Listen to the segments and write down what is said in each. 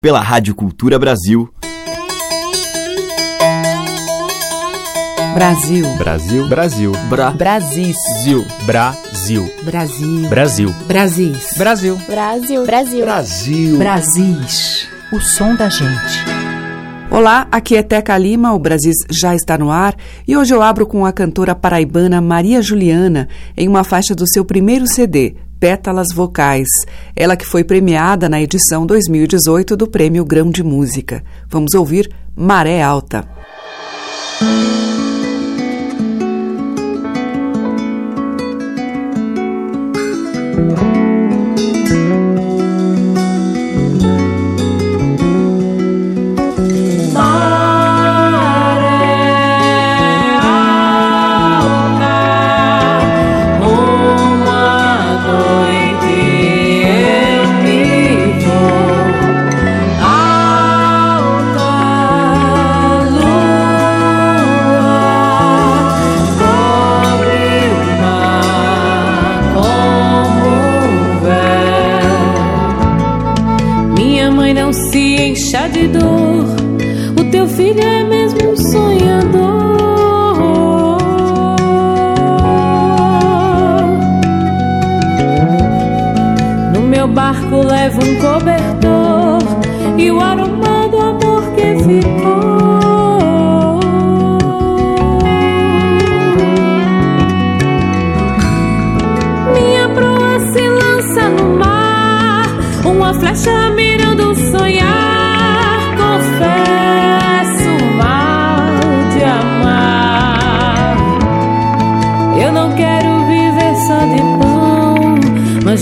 pela Rádio Cultura Brasil. Brasil. Brasil. Brasil. Bra. Brasil. Brasil. Brasil. Brasil. Brasil. Brasil. Brasil. Brasil. Brasil. Brasis. O som da gente. Olá, aqui é Teca Lima, o Brasil já está no ar e hoje eu abro com a cantora paraibana Maria Juliana em uma faixa do seu primeiro CD, Pétalas Vocais. Ela que foi premiada na edição 2018 do Prêmio Grão de Música. Vamos ouvir Maré Alta.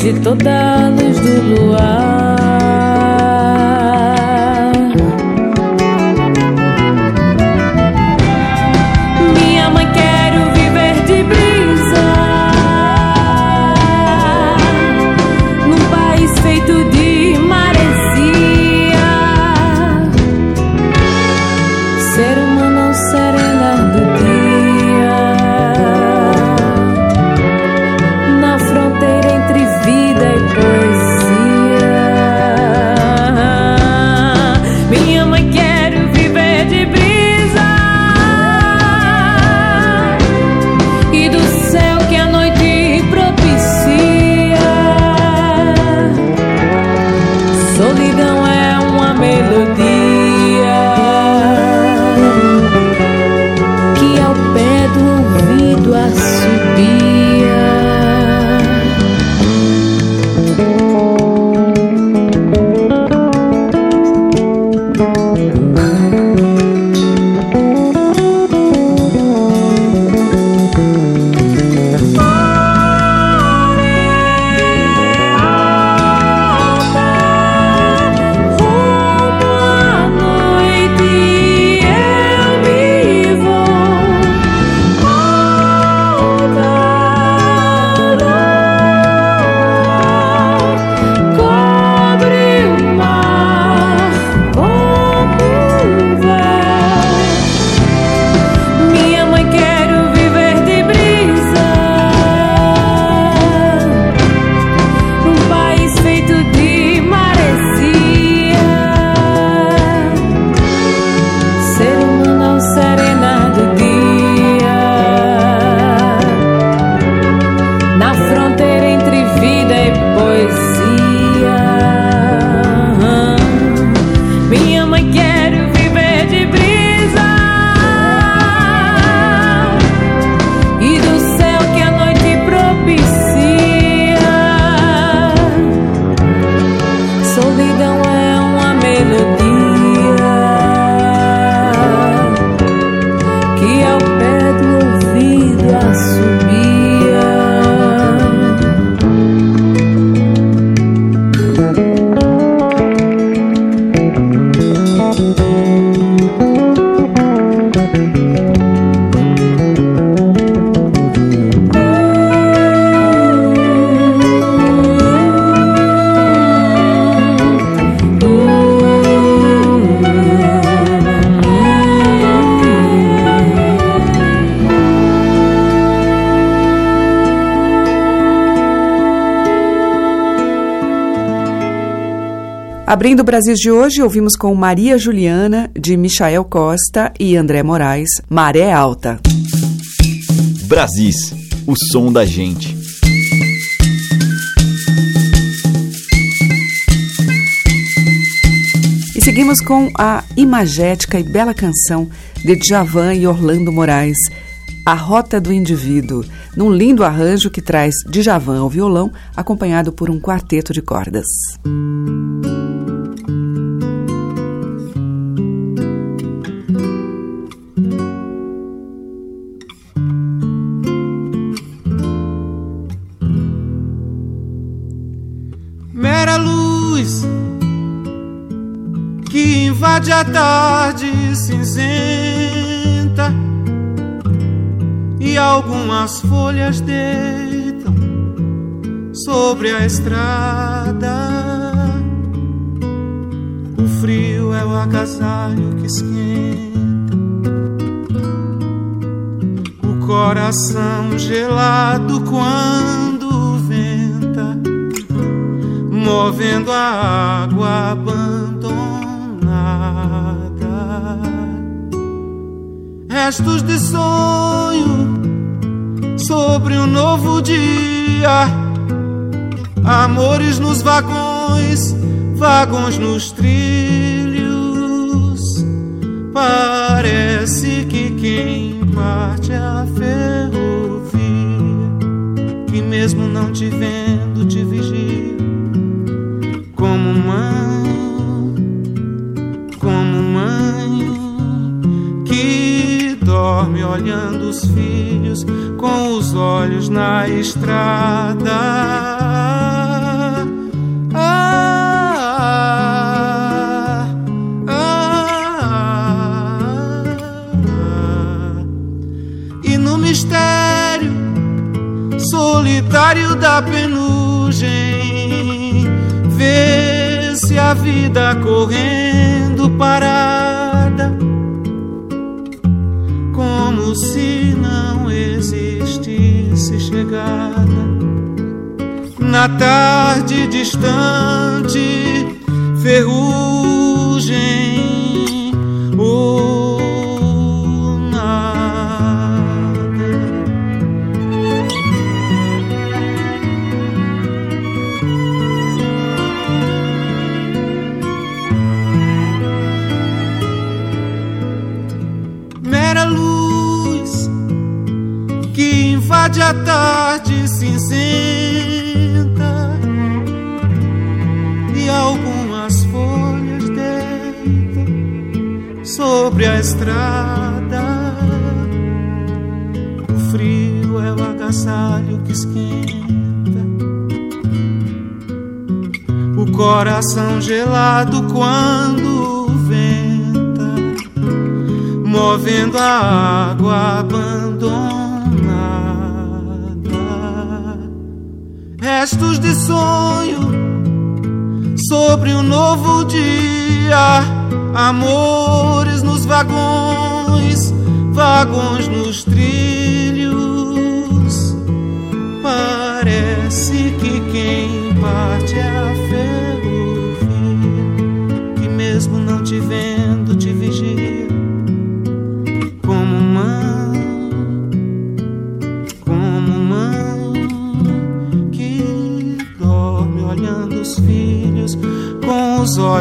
De toda a luz do luar. Abrindo o Brasil de hoje, ouvimos com Maria Juliana, de Michael Costa e André Moraes, Maré Alta. Brasis, o som da gente. E seguimos com a imagética e bela canção de Djavan e Orlando Moraes, A Rota do Indivíduo, num lindo arranjo que traz Djavan ao violão, acompanhado por um quarteto de cordas. invade a tarde cinzenta e algumas folhas deitam sobre a estrada. O frio é o agasalho que esquenta o coração gelado quando venta, movendo a água abandonada restos de sonho sobre um novo dia. Amores nos vagões, vagões nos trilhos. Parece que quem parte a ferrovia, que mesmo não te vendo os filhos com os olhos na estrada. Ah, ah, ah, e no mistério solitário da penugem, vê-se a vida correndo parada não existisse chegada na tarde distante, ferrugem. Invade a tarde cinzenta e algumas folhas deitam sobre a estrada. O frio é o agasalho que esquenta o coração gelado quando venta, movendo a água abandonada restos de sonho sobre um novo dia, amores nos vagões, vagões nos trilhos.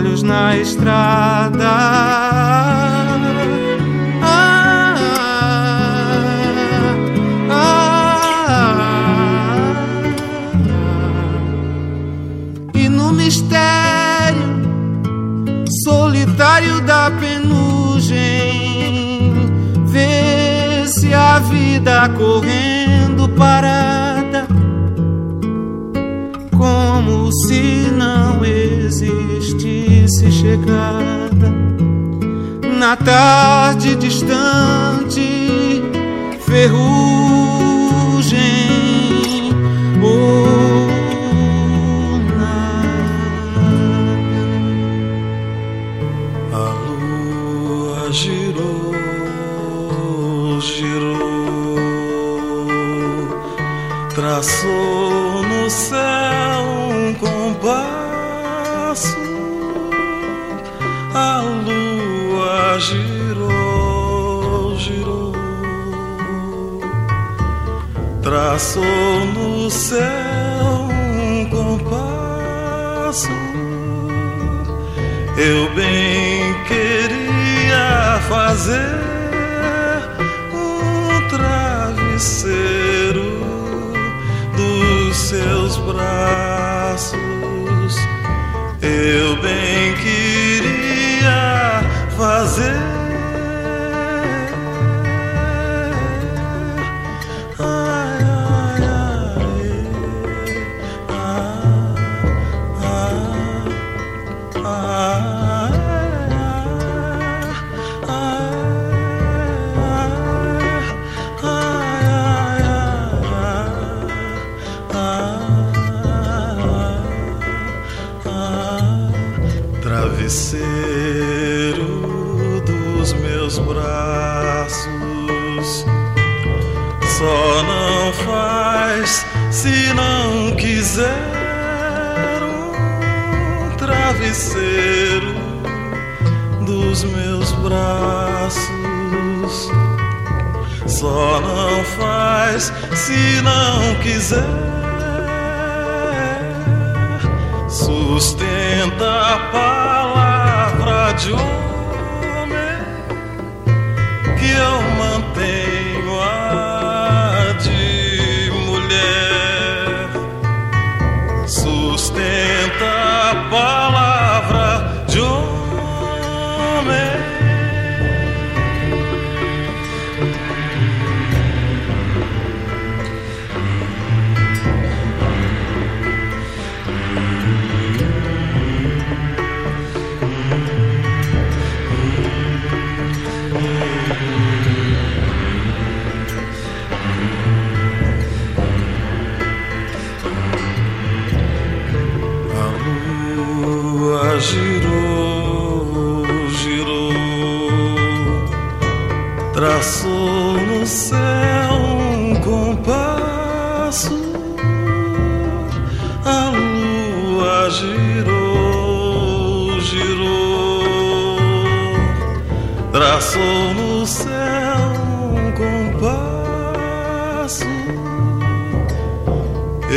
Olhos na estrada.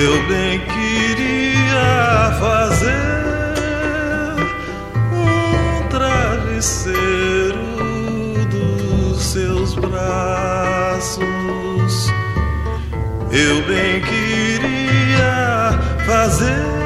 Eu bem queria fazer um travesseiro dos seus braços. Eu bem queria fazer.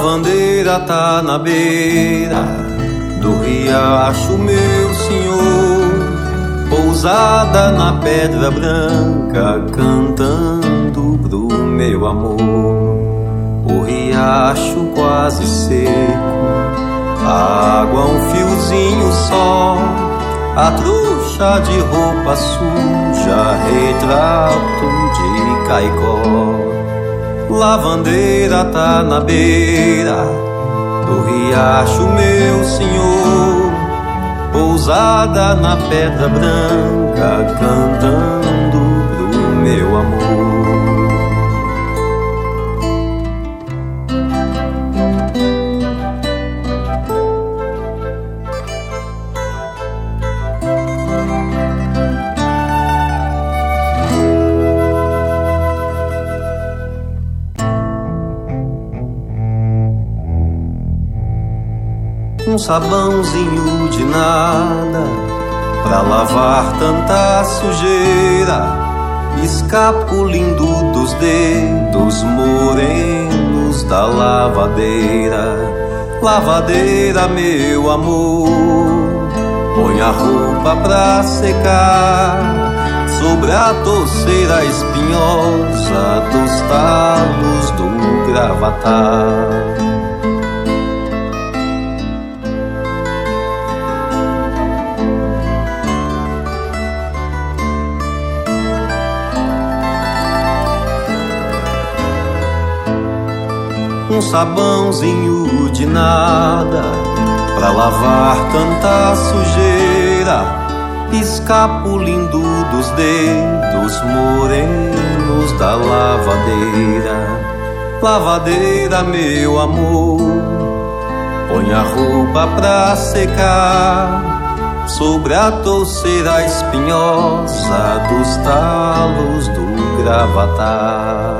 Lavandeira tá na beira do riacho, meu senhor. Pousada na pedra branca, cantando pro meu amor. O riacho quase seco, a água um fiozinho só. A trouxa de roupa suja, retrato de caicó. Lavandeira tá na beira do riacho, meu senhor. Pousada na pedra branca, cantando pro meu amor. Sabãozinho de nada pra lavar tanta sujeira, escapulindo dos dedos morenos da lavadeira. Lavadeira, meu amor, põe a roupa pra secar, sobre a torceira espinhosa dos talos do gravatar. Um sabãozinho de nada pra lavar tanta sujeira, escapulindo dos dedos morenos da lavadeira. Lavadeira, meu amor, põe a roupa pra secar sobre a torceira espinhosa dos talos do gravatar.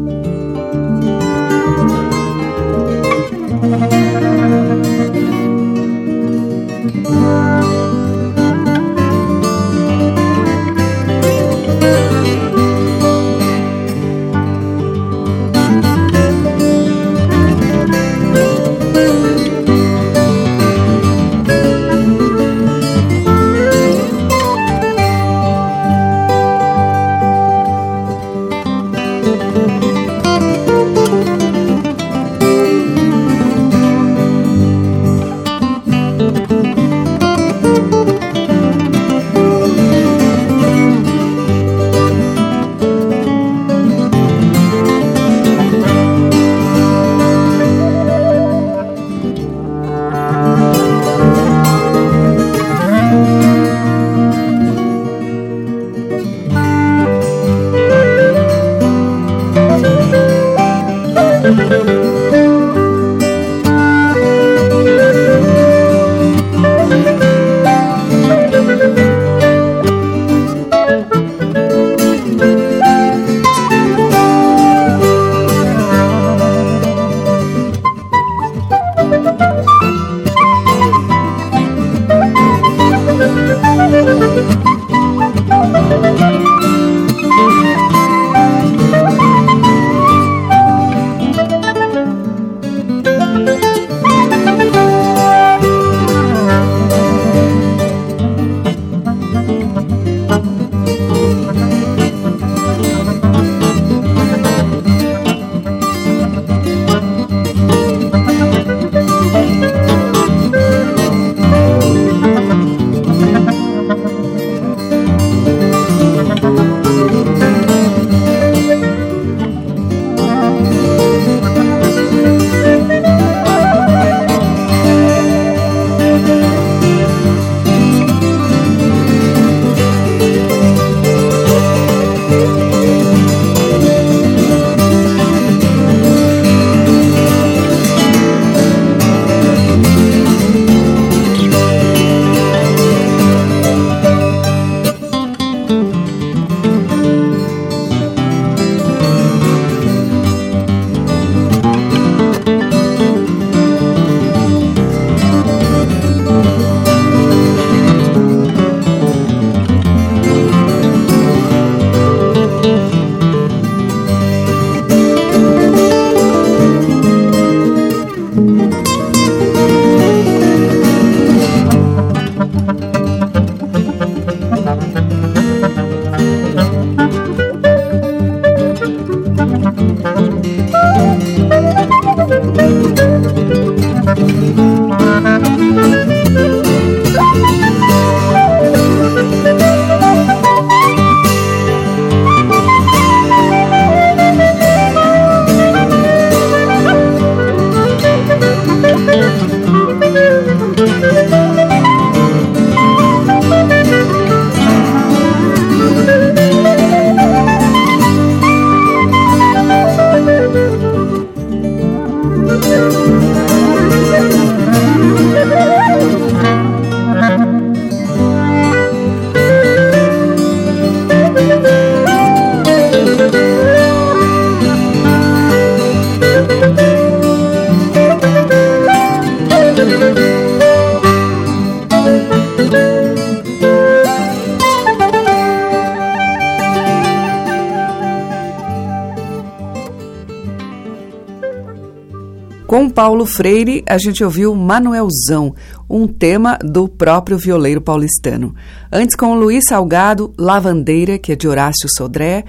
Paulo Freire, a gente ouviu Manuelzão, um tema do próprio violeiro paulistano. Antes, com Luiz Salgado, Lavandeira, que é de Horácio Sodré.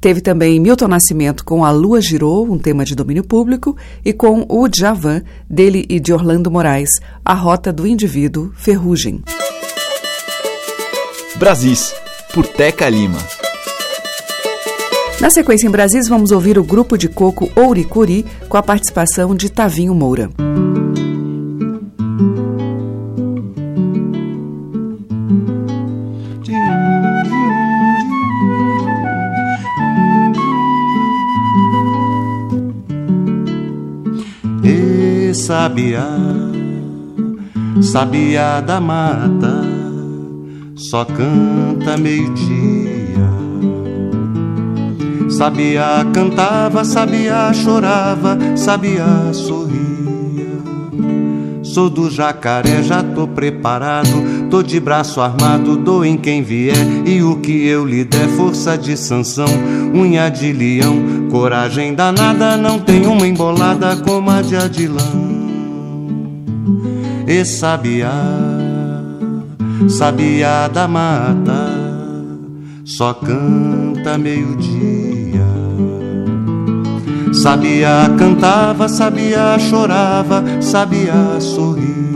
Teve também Milton Nascimento com A Lua Girou, um tema de domínio público, e com o Djavan, dele e de Orlando Moraes, A Rota do Indivíduo, Ferrugem. Brasis, por Teca Lima. Na sequência em Brasis, vamos ouvir o grupo de coco Ouricuri com a participação de Tavinho Moura. E sabiá, sabiá da mata, só canta meio-dia Sabiá cantava, Sabiá chorava, Sabiá sorria. Sou do jacaré, já tô preparado, tô de braço armado, dou em quem vier. E o que eu lhe der, força de sanção, unha de leão, coragem danada, não tem uma embolada como a de Adilão. E sabiá, sabiá da mata, só canta meio-dia. Sabia cantava, sabia chorava, sabia sorria.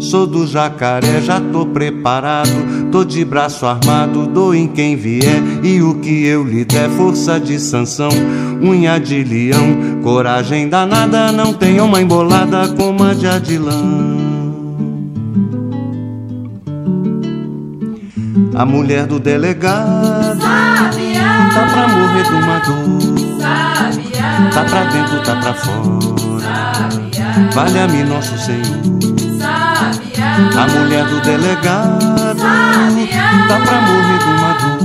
Sou do jacaré, já tô preparado, tô de braço armado, dou em quem vier. E o que eu lhe der, força de sanção, unha de leão, coragem danada, não tem uma embolada como a de Adilão. A mulher do delegado Sabia. tá pra morrer de uma dor. Tá pra dentro, tá pra fora. Valha-me nosso Senhor. A mulher do delegado tá pra morrer dor.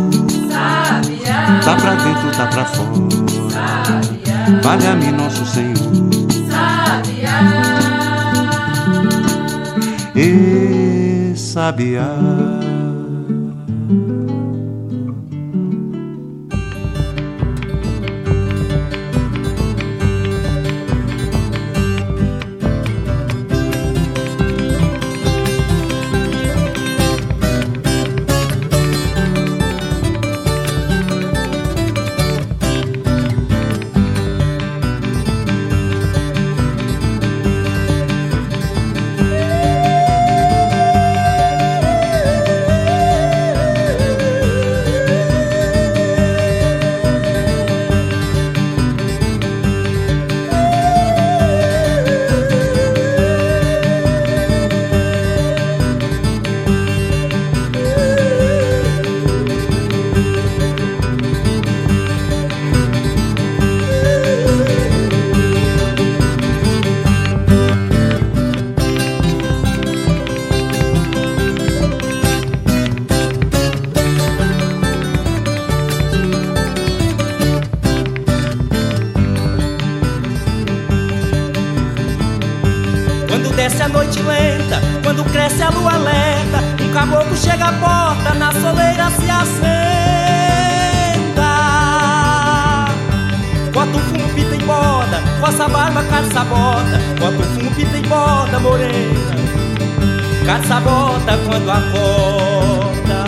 Sabia. Tá pra dentro, tá pra fora. Valha-me nosso Senhor. E sabiá. Faça barba, caça bota, com a perfume que tem bota, morena. Caça bota quando acorda.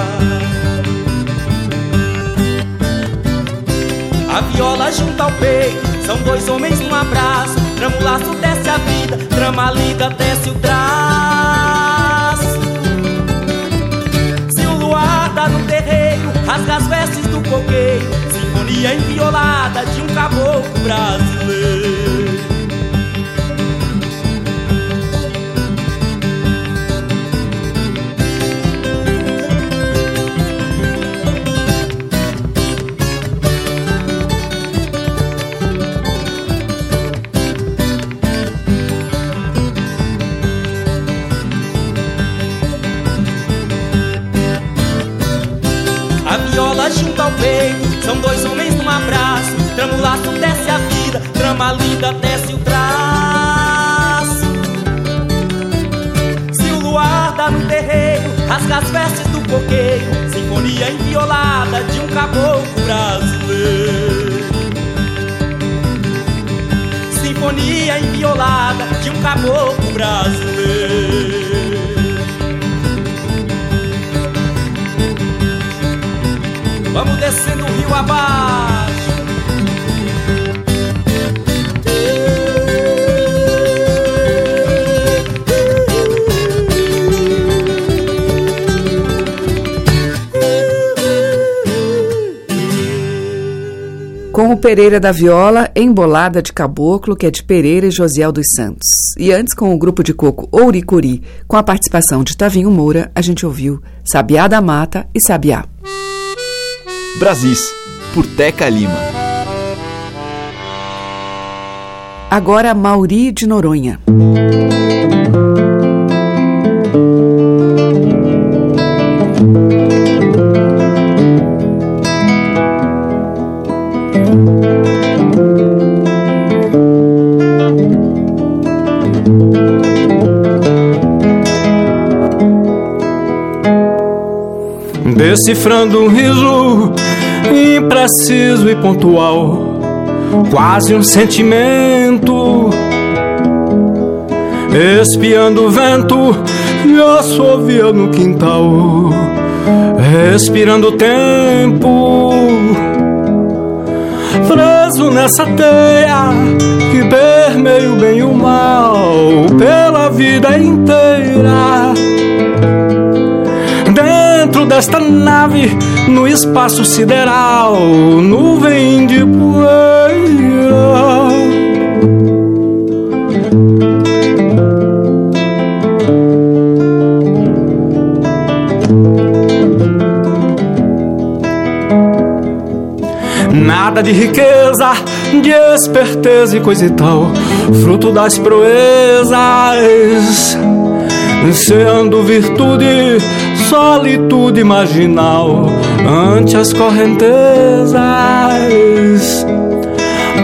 A viola junta ao peito, são dois homens num abraço. Trama o laço, desce a vida, trama a lida, desce o traço, Se o luar dá no terreiro, rasga as vestes do coqueiro. Sinfonia enviolada de um caboclo brasileiro. São dois homens num abraço Trama o laço, desce a vida Trama linda, desce o traço Se o luar dá no terreiro Rasga as vestes do coqueiro Sinfonia inviolada de um caboclo brasileiro. Sinfonia inviolada de um caboclo brasileiro. Vamos descendo o rio abaixo. Com o Pereira da Viola, Embolada de Caboclo, que é de Pereira e Josiel dos Santos. E antes, com o grupo de coco Ouricuri, com a participação de Tavinho Moura, a gente ouviu Sabiá da Mata e Sabiá. Brasis, por Teca Lima. Agora Mauri de Noronha. Decifrando um riso impreciso e pontual, quase um sentimento. Espiando o vento e assovia no quintal, respirando o tempo. Preso nessa teia que permeia o bem e o mal pela vida inteira desta nave, no espaço sideral, nuvem de poeira. Nada de riqueza, de esperteza e coisa e tal, fruto das proezas, sendo virtude solitude marginal ante as correntezas.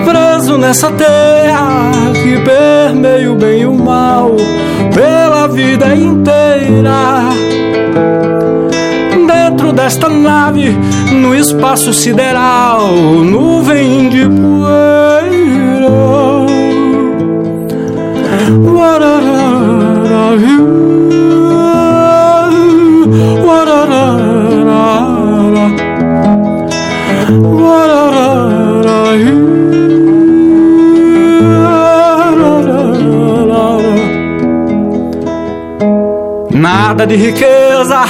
Preso nessa terra que permeia o bem e o mal pela vida inteira. Dentro desta nave, no espaço sideral, nuvem de poeira. Nada de riqueza,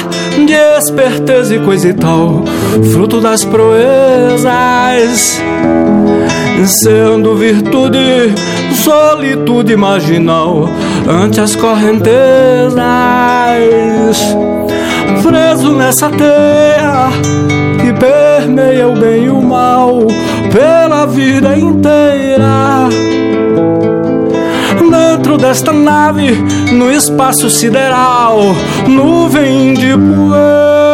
de esperteza e coisa e tal, fruto das proezas, sendo virtude, solitude marginal ante as correntezas, preso nessa teia que permeia o bem e o mal pela vida inteira dentro desta nave, no espaço sideral, nuvem de poeira.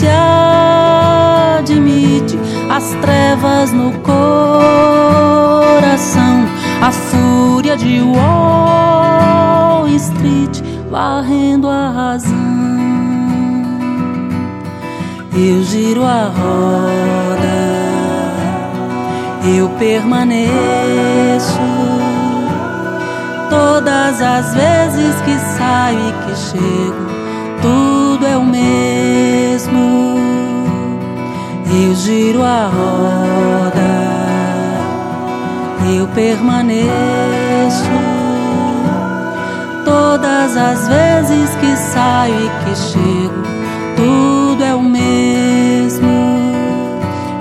Se admite as trevas no coração, a fúria de Wall Street varrendo a razão. Eu giro a roda, eu permaneço. Todas as vezes que saio e que chego, tudo é o mesmo eu giro a roda, eu permaneço. Todas as vezes que saio e que chego, tudo é o mesmo.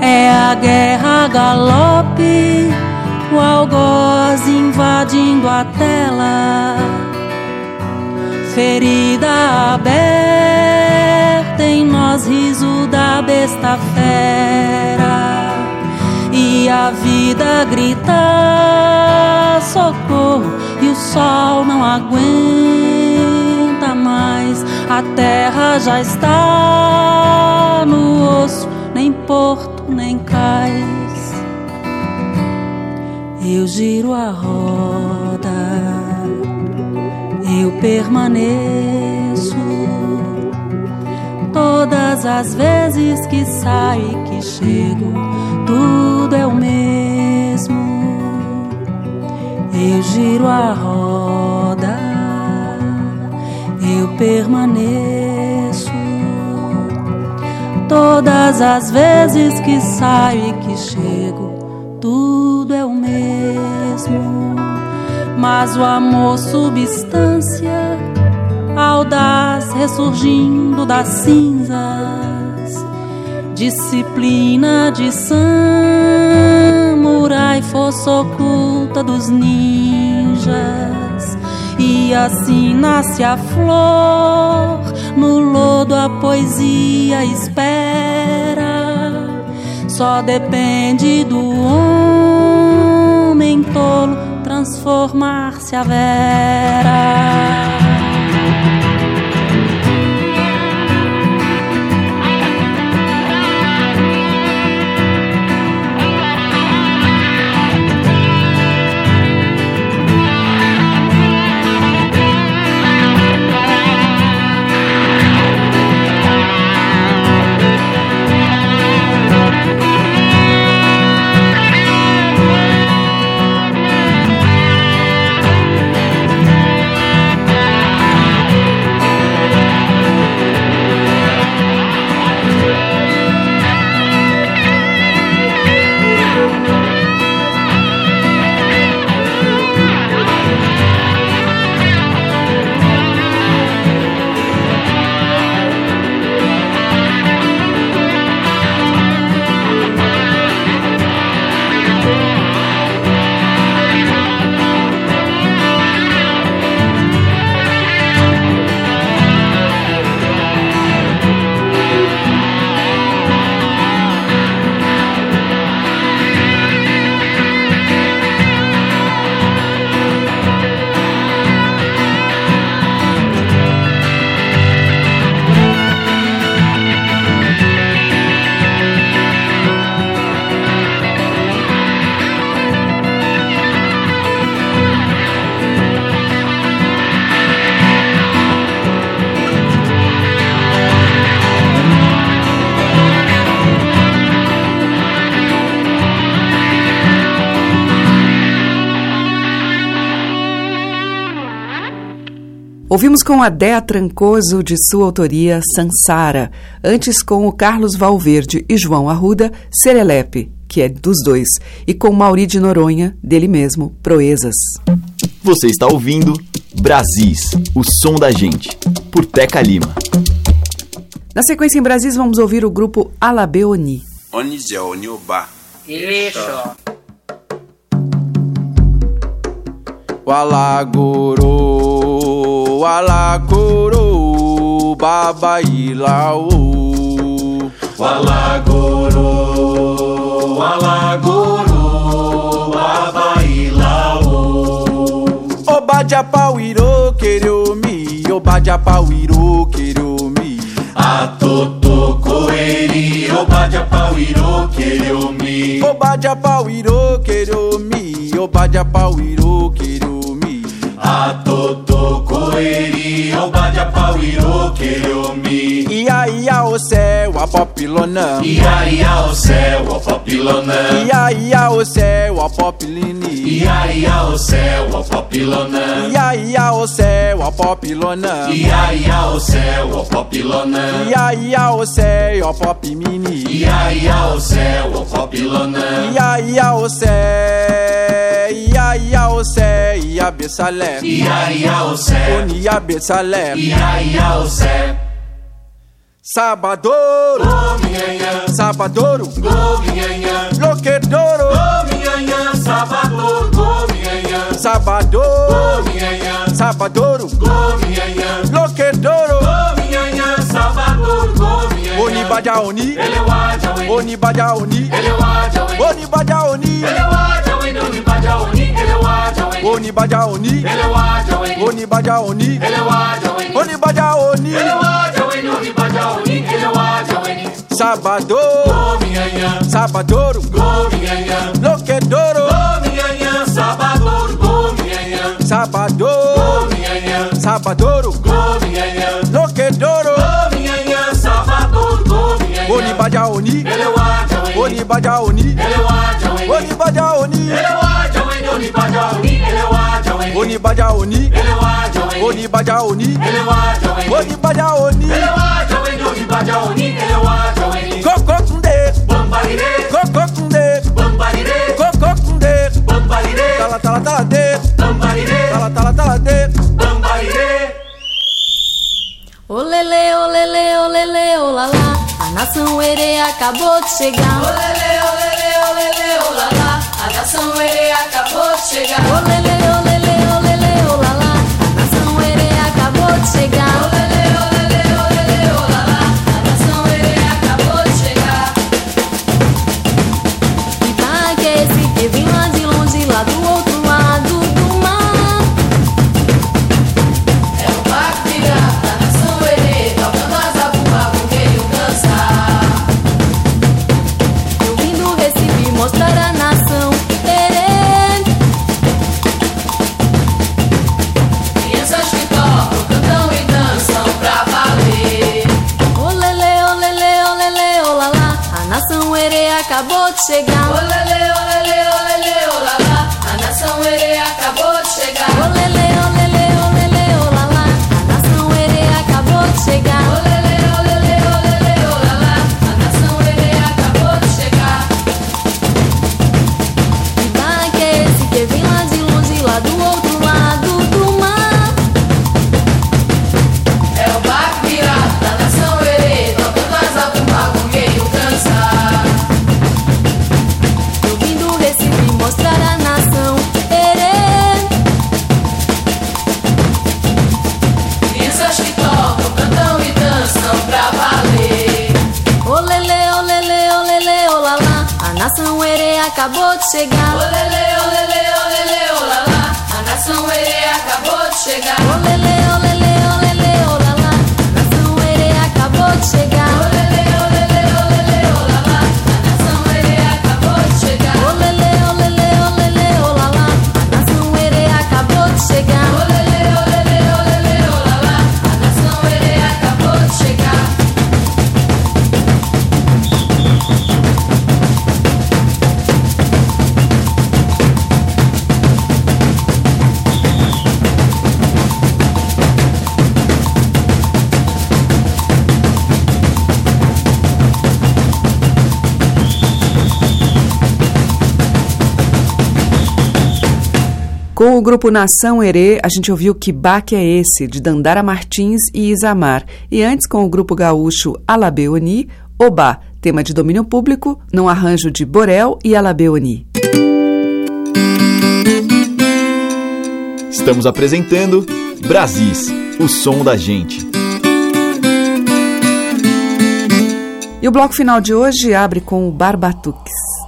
É a guerra galope, o algoz invadindo a tela, ferida aberta em nós, riso da besta fera. E a vida grita socorro e o sol não aguenta mais. A terra já está no osso nem porto nem cais. Eu giro a roda eu permaneço Todas as vezes que saio e que chego, tudo é o mesmo. Eu giro a roda, eu permaneço. Todas as vezes que saio e que chego, tudo é o mesmo. Mas o amor, substância audaz ressurgindo das cinzas, disciplina de samurai, força oculta dos ninjas. E assim nasce a flor, no lodo a poesia espera. Só depende do homem tolo transformar-se a vera. Ouvimos com a Dea Trancoso, de sua autoria, Sansara. Antes com o Carlos Valverde e João Arruda, Serelepe, que é dos dois. E com Mauri de Noronha, dele mesmo, Proezas. Você está ouvindo Brasis, o som da gente, por Teca Lima. Na sequência em Brasis, vamos ouvir o grupo Alabeoni. Onizia Onioba. Isso wala koro baba ilao wala goro wala goro baba ilao obaja pawiro keromi obaja pawiro keromi atoto koeri obaja pawiro keromi obaja pawiro keromi obaja me. A Toto coeri, obadia pauiro queromi. Ia ia o céu, a popilona. Ia ia o céu, a popilona. Ia ia o céu, a popilini. Ia ia o céu, a popilona. Ia ia o céu, a popilona. Ia ia o céu, a popilona. Ia ia o céu, a popimini. Ia ia o céu, a popilona. Ia ia o céu, ia ia o sé, ia besalé. Ia ia o sé. Onia besalé. Ia ia o sé. Sabadouro, oh, Sabadouro, oh, Loquedouro, oh, Sabadouro, oh, Sabadouro, oh, Sabadouro, oh, Sabadouro, oh, oníbàjá òní. Oníbàjá òní. Oníbàjá òní. Oníbàjá òní. Oníbàjá òní. Oníbàjá òní. Sabato sabatoro lokedoro sabato sabatoro lokedoro. òní. baja òní. oníbàjá òní. baja òní. oníbàjá òní. baja òní. oníbàjá òní. kókó túndé. kókó túndé. kókó túndé. talatala tala dé. tala tala dé. Olele, olele, olele, olala, a nação Ere acabou de chegar. Olele, olele, olele, olala, a nação Ere acabou de chegar. Olele, olele, Com o grupo Nação Herê, a gente ouviu Que Baque é Esse, de Dandara Martins e Isamar. E antes, com o grupo gaúcho Alabeoni, Oba, tema de domínio público, num arranjo de Borel e Alabeoni. Estamos apresentando Brasis, o som da gente. E o bloco final de hoje abre com o Barbatuques.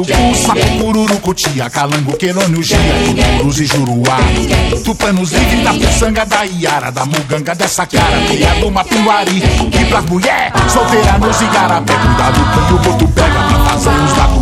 Urucu, Sapo, Cururucu, Tia, Calango, Quelônio, Gia, Tucurus e Juruá. Tupanos livre da puçanga, da Iara, da Muganga, dessa cara Teia do Mapuari, pra mulher, solteira nos Igarapé Cuidado que o boto pega, pra fazer os da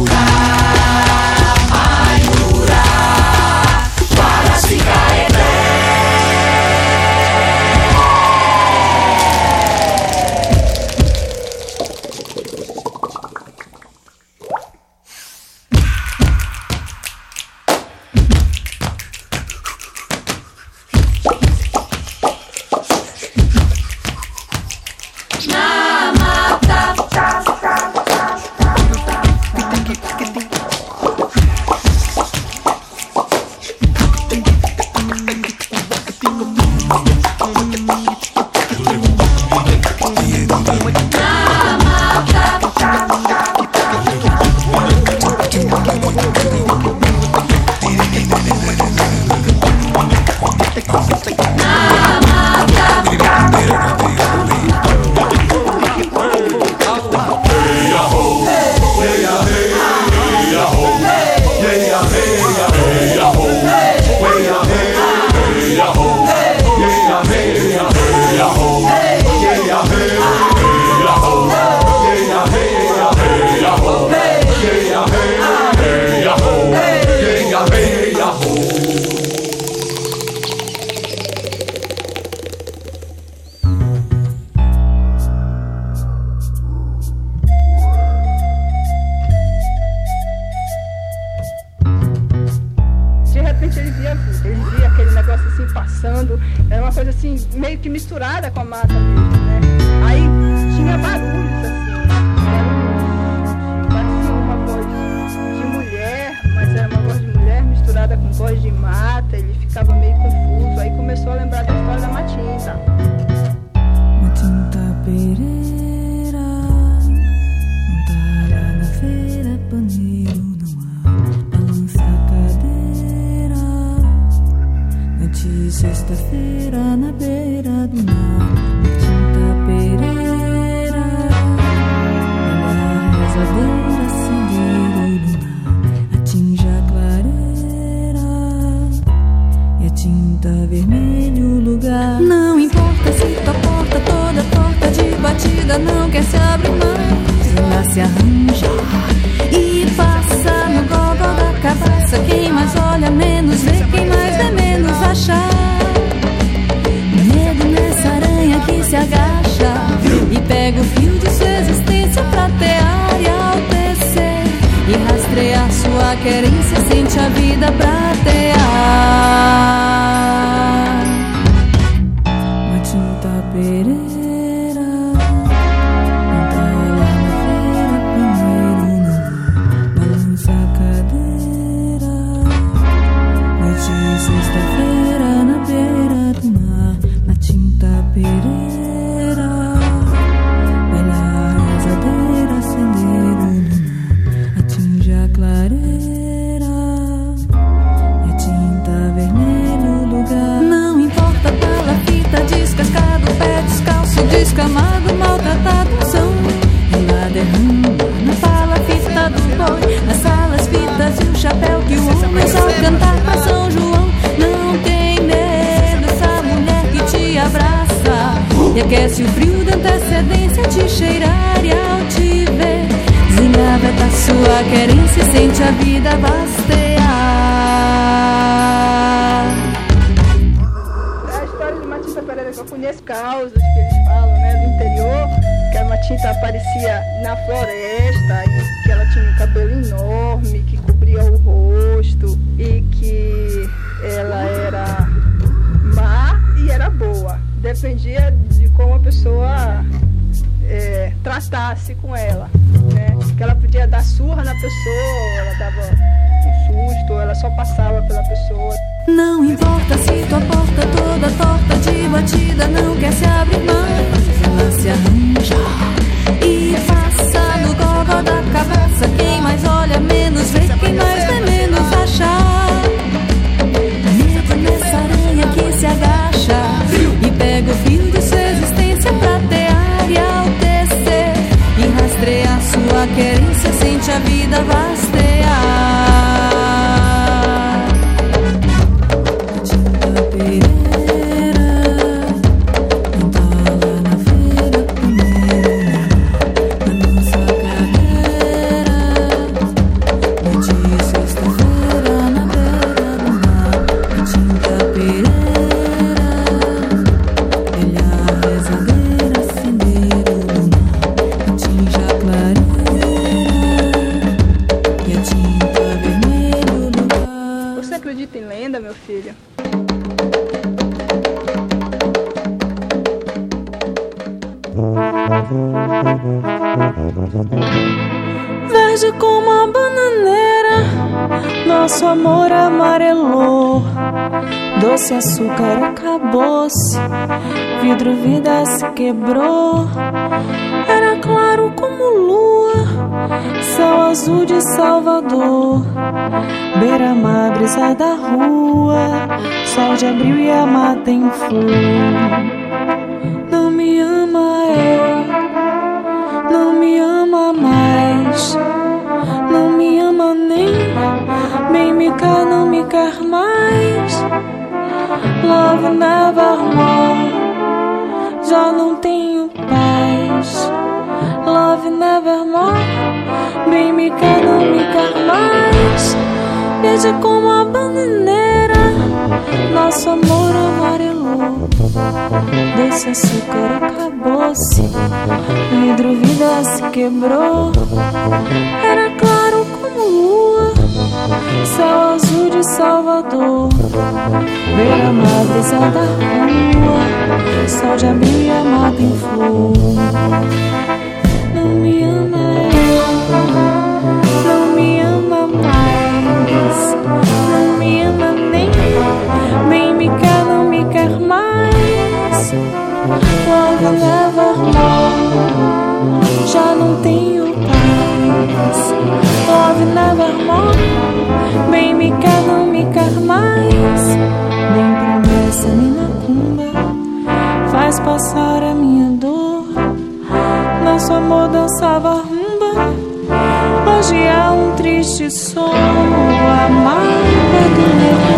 será. Vida vastear. É a história de Matita Pereira que eu conheço causas que eles falam, né, do interior, que a Matita aparecia na floresta e que ela tinha um cabelo enorme que cobria o rosto e que ela era má e era boa. Dependia de como a pessoa é, tratasse com ela, né? Que ela podia dar surra na pessoa, ela dava um susto, ela só passava pela pessoa. Não importa se tua porta toda torta de batida não quer se abrir mais, ela se arranja e passa no gogó da cabeça. Quem mais olha a vida vastear. Nosso amor amarelou. Doce açúcar acabou-se, vidro vida se quebrou. Era claro como lua, céu azul de Salvador. Beira-mar, brisa da rua, sol de abril e a mata em flor. Não me ama eu, não me ama mais, quer, mais. Love nevermore, já não tenho paz. Love nevermore, bem me quer, não me quer mais. Verde como a bananeira, nosso amor amarelou. Desse açúcar acabou-se, vidro vida se quebrou. Era claro céu azul de Salvador. Beira-mar, brisa da rua, sol de abril e a mata em flor. Não me ama não me ama mais, não me ama nem, bem me quer, não me quer mais. Love nevermore, já não tenho paz love nevermore. Bem me quer, não me quer mais. Nem promessa, nem macumba faz passar a minha dor. Nosso amor dançava rumba. Hoje é um triste som, a marca é do meu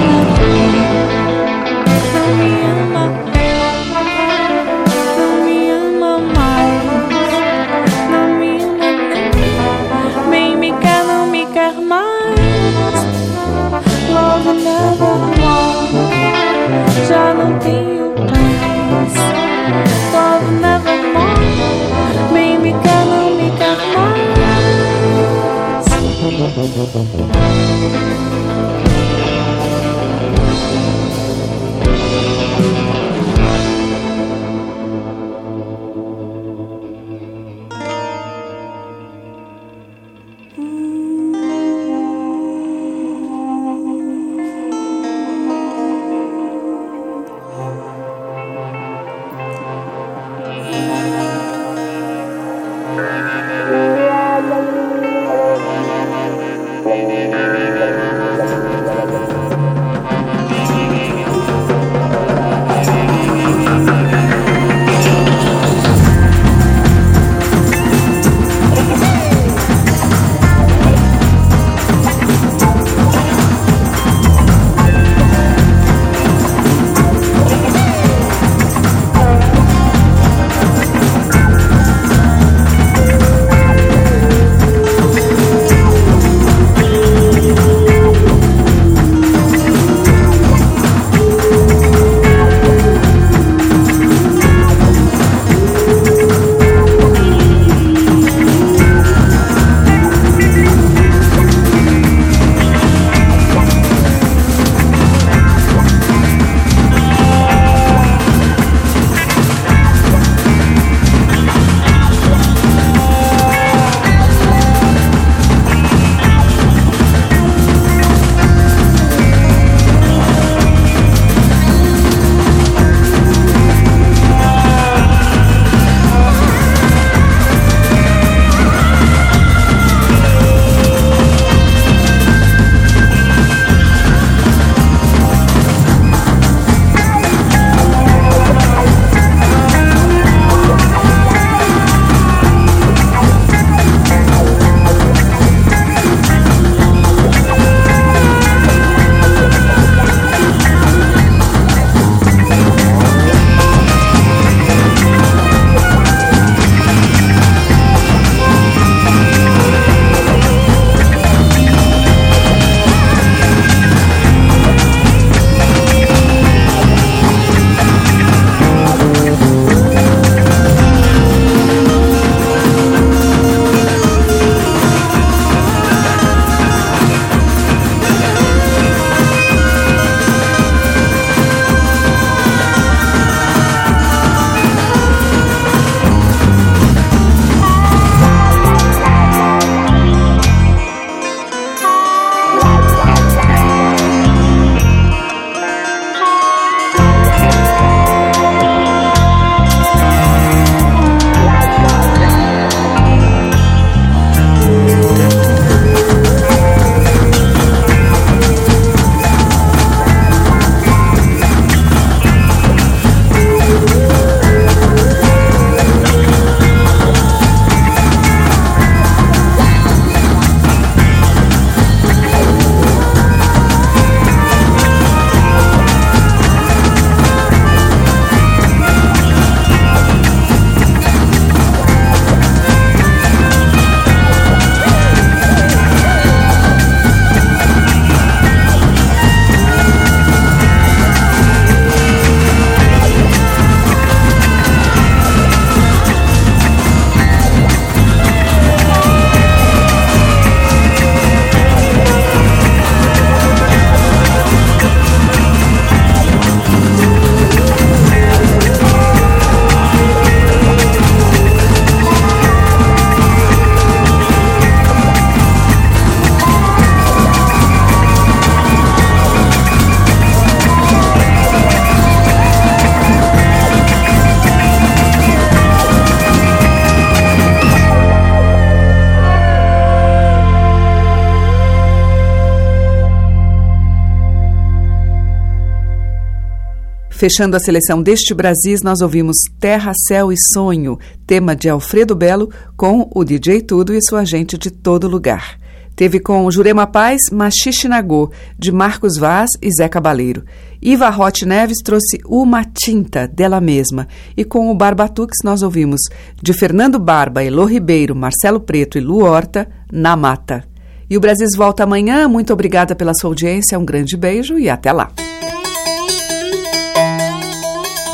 Fechando a seleção deste Brasis, nós ouvimos Terra, Céu e Sonho, tema de Alfredo Belo, com o DJ Tudo e sua gente de todo lugar. Teve com Jurema Paz, Machixe Nagô, de Marcos Vaz e Zé Cabaleiro. Iva Rote Neves trouxe Uma Tinta, dela mesma. E com o Barbatux nós ouvimos de Fernando Barba, Elô Ribeiro, Marcelo Preto e Lu Horta, Na Mata. E o Brasil volta amanhã. Muito obrigada pela sua audiência, um grande beijo e até lá.